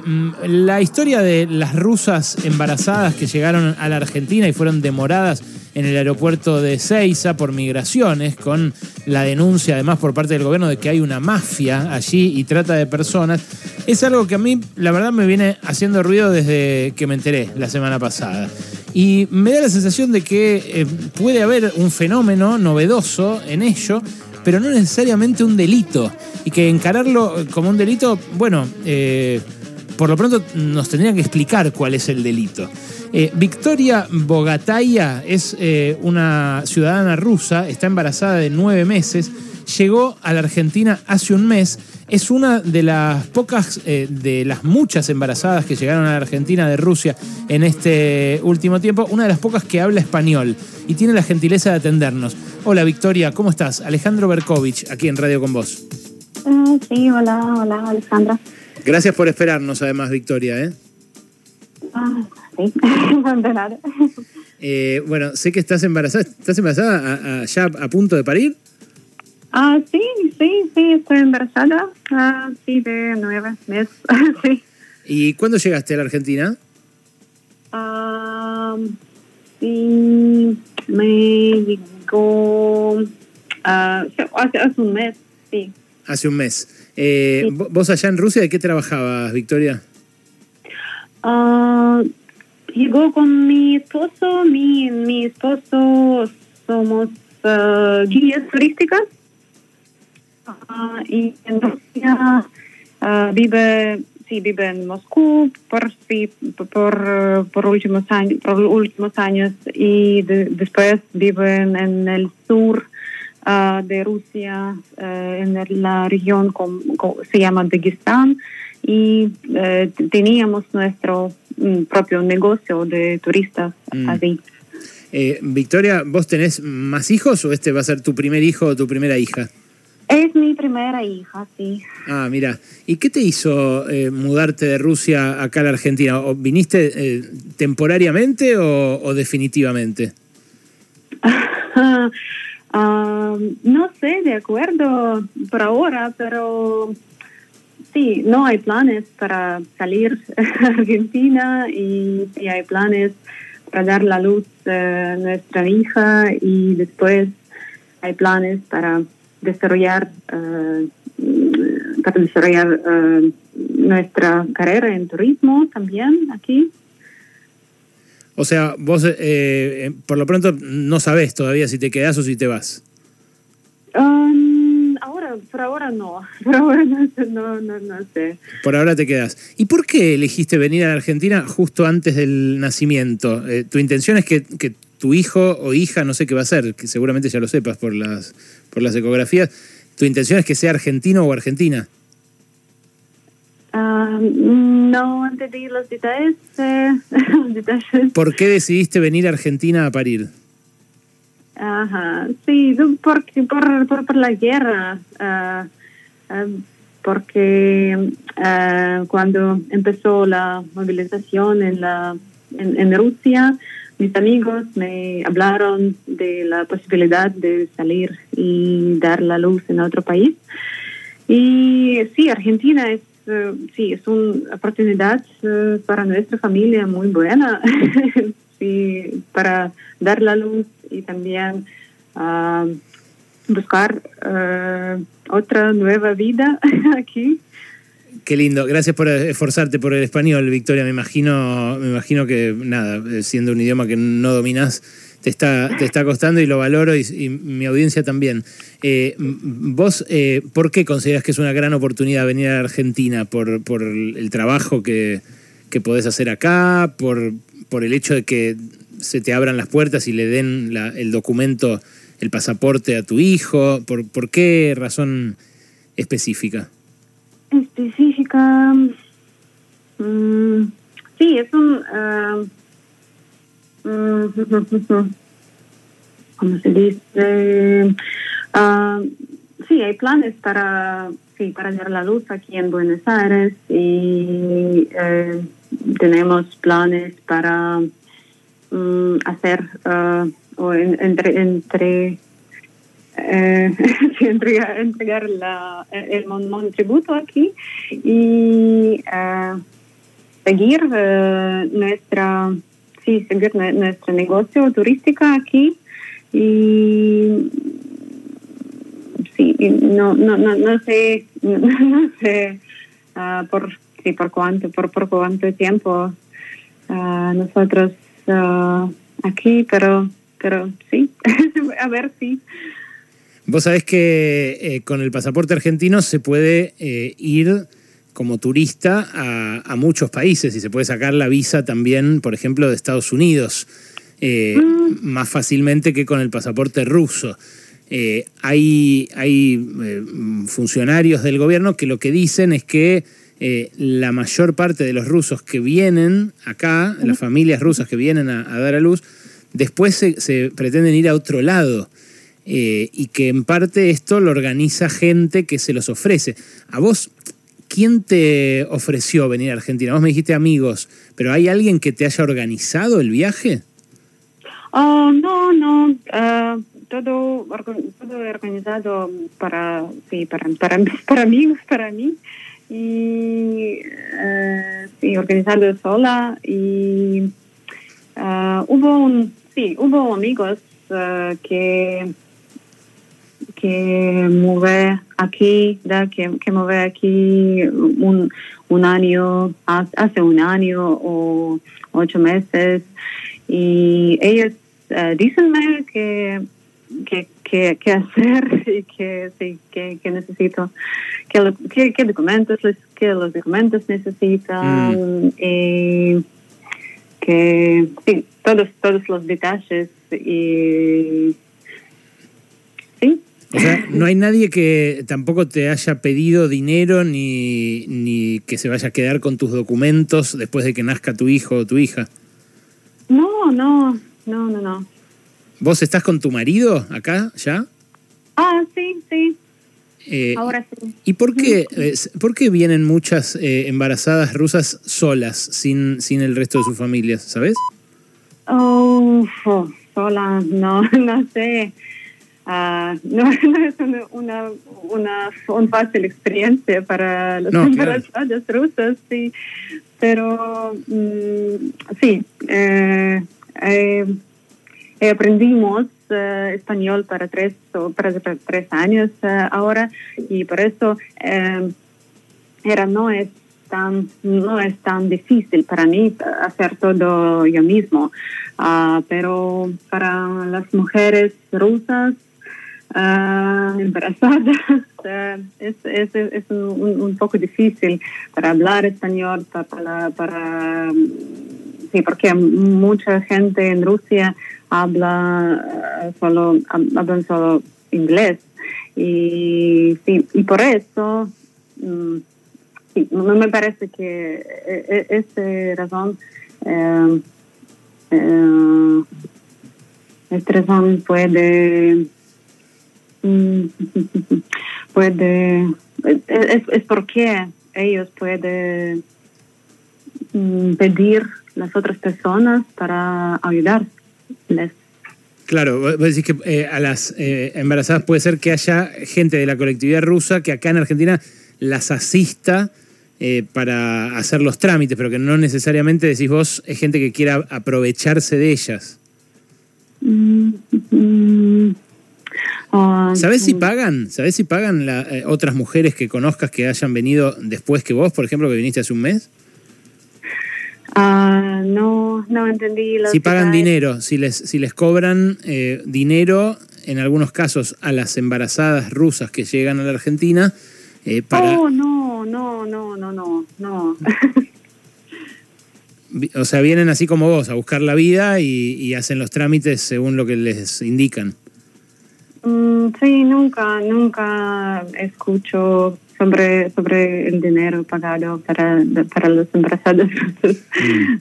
Mm, la historia de las rusas embarazadas que llegaron a la Argentina y fueron demoradas en el aeropuerto de Ceiza por migraciones, con la denuncia además por parte del gobierno de que hay una mafia allí y trata de personas, es algo que a mí la verdad me viene haciendo ruido desde que me enteré la semana pasada. Y me da la sensación de que eh, puede haber un fenómeno novedoso en ello, pero no necesariamente un delito. Y que encararlo como un delito, bueno, eh, por lo pronto nos tendrían que explicar cuál es el delito. Eh, Victoria Bogataya es eh, una ciudadana rusa, está embarazada de nueve meses, llegó a la Argentina hace un mes, es una de las pocas, eh, de las muchas embarazadas que llegaron a la Argentina de Rusia en este último tiempo, una de las pocas que habla español y tiene la gentileza de atendernos. Hola Victoria, ¿cómo estás? Alejandro Berkovich, aquí en Radio con Vos. Ah, sí, hola, hola Alejandra. Gracias por esperarnos, además, Victoria. ¿eh? Ah, sí. Eh, bueno, sé que estás embarazada. ¿Estás embarazada ya a punto de parir? Ah, sí, sí, sí, estoy embarazada. Ah, sí, de nueve meses. sí. ¿Y cuándo llegaste a la Argentina? Ah, sí, me llegó ah, hace, hace un mes, sí. Hace un mes. Eh, ¿Vos allá en Rusia de qué trabajabas, Victoria? Uh, llegó con mi esposo, mi, mi esposo somos uh, guías turísticas uh, y en Rusia vive sí vive en Moscú por sí, por, por últimos años por últimos años y después vive en el sur Ah, de Rusia eh, en la región como, se llama Dagestán y eh, teníamos nuestro mm, propio negocio de turistas mm. allí. Eh, Victoria, ¿vos tenés más hijos o este va a ser tu primer hijo o tu primera hija? Es mi primera hija, sí. Ah, mira. ¿Y qué te hizo mudarte de Rusia acá a la Argentina? ¿O ¿Viniste temporariamente o, o definitivamente? no sé, de acuerdo por ahora, pero sí, no hay planes para salir a Argentina y sí hay planes para dar la luz a nuestra hija y después hay planes para desarrollar uh, para desarrollar uh, nuestra carrera en turismo también aquí. O sea, vos eh, eh, por lo pronto no sabés todavía si te quedás o si te vas. Um, ahora, por ahora no. Por ahora no, no, sé. Por ahora te quedas. ¿Y por qué elegiste venir a la Argentina justo antes del nacimiento? Eh, ¿Tu intención es que, tu hijo o hija, no sé qué va a ser, que seguramente ya lo sepas por las, por las ecografías, ¿tu intención es que sea argentino o argentina? No entendí los detalles, eh, ¿Por qué decidiste venir a Argentina a parir? Ajá, sí, por, por, por, la guerra, ah, ah, porque ah, cuando empezó la movilización en, la, en, Rusia, mis amigos me hablaron de la posibilidad de salir y dar la luz en otro país. Y sí, Argentina es sí, es una oportunidad eh, para nuestra familia muy buena sí, para dar la luz y también ah, buscar eh, otra nueva vida aquí. Qué lindo, gracias por esforzarte por el español, Victoria. Me imagino, me imagino que nada, siendo un idioma que no dominas, te está, te está costando y lo valoro y, mi audiencia también. Eh, ¿Vos eh, por qué consideras que es una gran oportunidad venir a Argentina? ¿Por, por el trabajo que, que, podés hacer acá? ¿Por, ¿Por el hecho de que se te abran las puertas y le den el documento, el pasaporte a tu hijo? ¿Por, por qué razón específica? Específica. Mm, sí, es un. Ah, ¿cómo se dice? Uh, sí, hay planes para, sí, para dar la luz aquí en Buenos Aires y eh, tenemos planes para um, hacer uh, o entre, entre eh, entregar, entregar la, el monotributo aquí y uh, seguir nuestra sí seguir nuestro negocio turístico aquí y sí no no no no sé no, sé ah, por sí por cuánto por por cuánto tiempo ah, nosotros ah, aquí pero pero sí a ver sí. Vos sabés que eh, con el pasaporte argentino se puede eh, ir como turista a, muchos países y se puede sacar la visa también, por ejemplo, de Estados Unidos, eh, mm. más fácilmente que con el pasaporte ruso. hay hay funcionarios del gobierno que lo que dicen es que la mayor parte de los rusos que vienen acá, las familias rusas que vienen a, dar a luz, después se pretenden ir a otro lado. Eh, y que en parte esto lo organiza gente que se los ofrece. A vos, ¿quién te ofreció venir a Argentina? Vos me dijiste amigos, pero ¿hay alguien que te haya organizado el viaje? Oh, no, no. Uh, todo, todo organizado para, sí, para, para, para amigos, para mí. Y uh, sí, organizado sola. Y uh, hubo un, sí, hubo amigos que que mueve aquí, que, que mueve aquí un, un año, hace un año o ocho meses. Y ellos uh, dícenme que, que, que, hacer y que, sí, que, que necesito, que, que, documentos, que los documentos necesitan. Mm. Y, que sí, todos, todos los detalles y sí. O sea, no hay nadie que tampoco te haya pedido dinero ni, ni que se vaya a quedar con tus documentos después de que nazca tu hijo o tu hija. No, no, no, no, no. ¿Vos estás con tu marido acá ya? Ah, sí, sí. Eh, Ahora sí. ¿Y por qué, eh, por qué vienen muchas eh, embarazadas rusas solas, sin, sin el resto de sus familias, sabes? Oh, oh solas, no, no sé. Uh, no, no, es una, una, una, fácil experiencia para los no, rusas, sí. Pero mm, sí, eh, eh, aprendimos eh, español para tres, para tres años eh, ahora y por eso eh, era no es tan no es tan difícil para mí hacer todo yo mismo uh, pero para las mujeres rusas uh, embarazadas. es, es, es un, un, poco difícil para hablar español, para, para, sí, porque mucha gente en Rusia habla uh, solo, hablan solo inglés. Y, sí, y por eso, um, sí, me parece que e, e, esta razón, eh, eh, esta razón puede Mm, puede, es, es porque ellos pueden mm, pedir las otras personas para ayudarles. Claro, vos decís que eh, a las eh, embarazadas puede ser que haya gente de la colectividad rusa que acá en Argentina las asista eh, para hacer los trámites, pero que no necesariamente decís vos es gente que quiera aprovecharse de ellas. Mm, ¿Sabes si pagan? ¿Sabes si pagan eh, otras mujeres que conozcas que hayan venido después que vos, por ejemplo, que viniste hace un mes? Ah, no, no entendí. si pagan dinero, si les, si les cobran eh, dinero, en algunos casos, a las embarazadas rusas que llegan a la Argentina. Eh, para... Oh, no, no, no, no, no, no. o sea, vienen así como vos, a buscar la vida y hacen los trámites según lo que les indican. Mm, sí, nunca, nunca escucho sobre, sobre el dinero pagado para, para los embarazados.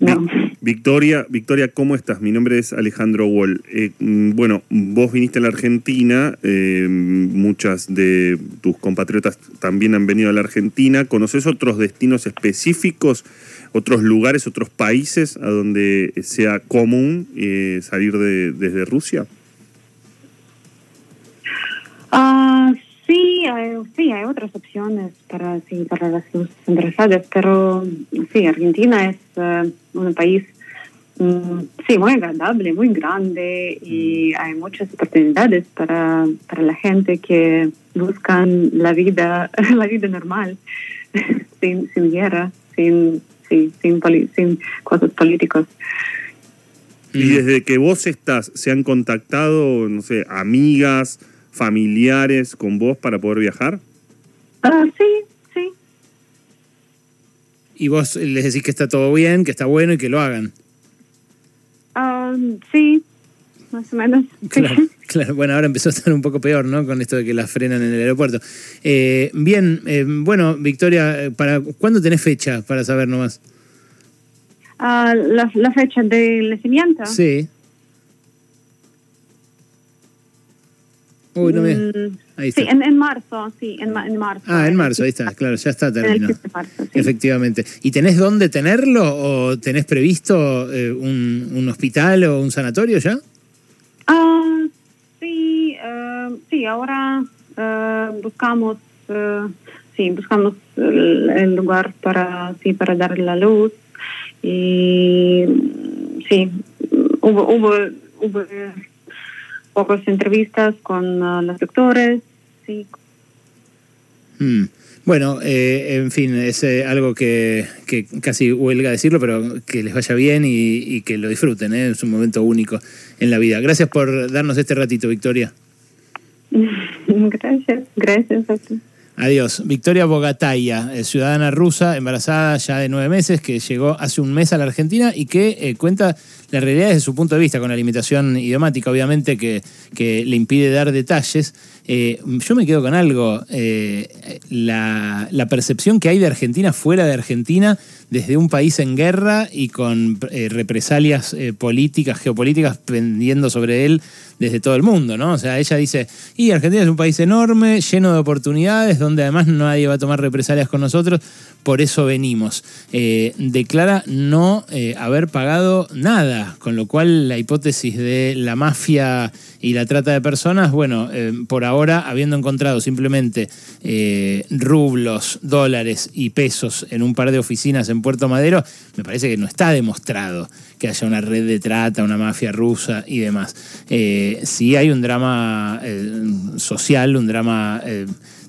Mm. Victoria, Victoria, ¿cómo estás? Mi nombre es Alejandro Wall. Eh, mm, bueno, vos viniste a la Argentina, eh, muchas de tus compatriotas también han venido a la Argentina. ¿Conoces otros destinos específicos, otros lugares, otros países a donde sea común eh, salir de, desde Rusia? Hay, sí, hay otras opciones para, sí, para las embarazadas, pero sí, Argentina es un país Mm, sí, muy agradable, muy grande y hay muchas oportunidades para, para la gente que buscan la vida, la vida normal, sin, sin guerra, sin, sin, sin cosas políticas. Y desde que vos estás, ¿se han contactado, no sé, amigas, familiares con vos para poder viajar? Ah, sí, sí. Y vos les decís que está todo bien, que está bueno y que lo hagan. Um, sí, más o menos. Claro, bueno, ahora empezó a estar un poco peor, ¿no? Con esto de que la frenan en el aeropuerto. Eh, bien, eh, bueno, Victoria, eh, ¿para ¿cuándo tenés fecha para saber nomás? Uh, la, la, fecha del nacimiento. Sí. Uy, no me... Mm, Sí, en, marzo, sí, en, marzo. Ah, en marzo, ahí está, claro, ya está terminado. Efectivamente. ¿Y tenés dónde tenerlo o tenés previsto eh, un, hospital o un sanatorio ya? Ah, sí, uh, sí, ahora uh, buscamos, sí, buscamos el, lugar para, sí, para dar la luz y sí, hubo, hubo, hubo pocas entrevistas con uh, los doctores. Sí. Mm. Bueno, eh, en fin, es eh, algo que, que, casi huelga decirlo, pero que les vaya bien y, que lo disfruten. ¿eh? Es un momento único en la vida. Gracias por darnos este ratito, Victoria. gracias, gracias a ti. Adiós. Victoria Bogataya, eh, ciudadana rusa, embarazada ya de nueve meses, que llegó hace un mes a la Argentina y que eh, cuenta la realidad desde su punto de vista, con la limitación idiomática, obviamente, que, le impide dar detalles. Eh, yo me quedo con algo, la, la, percepción que hay de Argentina fuera de Argentina, desde un país en guerra y con represalias políticas, geopolíticas pendiendo sobre él desde todo el mundo, ¿no? O sea, ella dice, y Argentina es un país enorme, lleno de oportunidades, donde además nadie va a tomar represalias con nosotros, por eso venimos. Eh, declara no eh, haber pagado nada, con lo cual la hipótesis de la mafia y la trata de personas, bueno, eh, por ahora, habiendo encontrado simplemente rublos, dólares y pesos en un par de oficinas en Puerto Madero, me parece que no está demostrado que haya una red de trata, una mafia rusa y demás. sí hay un drama social, un drama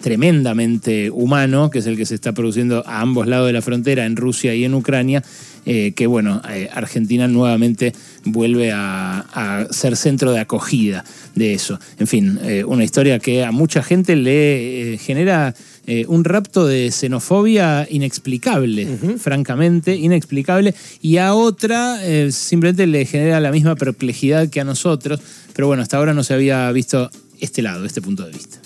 tremendamente humano, que es el que se está produciendo a ambos lados de la frontera, en Rusia y en Ucrania, eh, que bueno, eh, Argentina nuevamente vuelve a, ser centro de acogida de eso. En fin, eh, una historia que a mucha gente le genera un rapto de xenofobia inexplicable, francamente, inexplicable, y a otra simplemente le genera la misma perplejidad que a nosotros, pero bueno, hasta ahora no se había visto este lado, este punto de vista.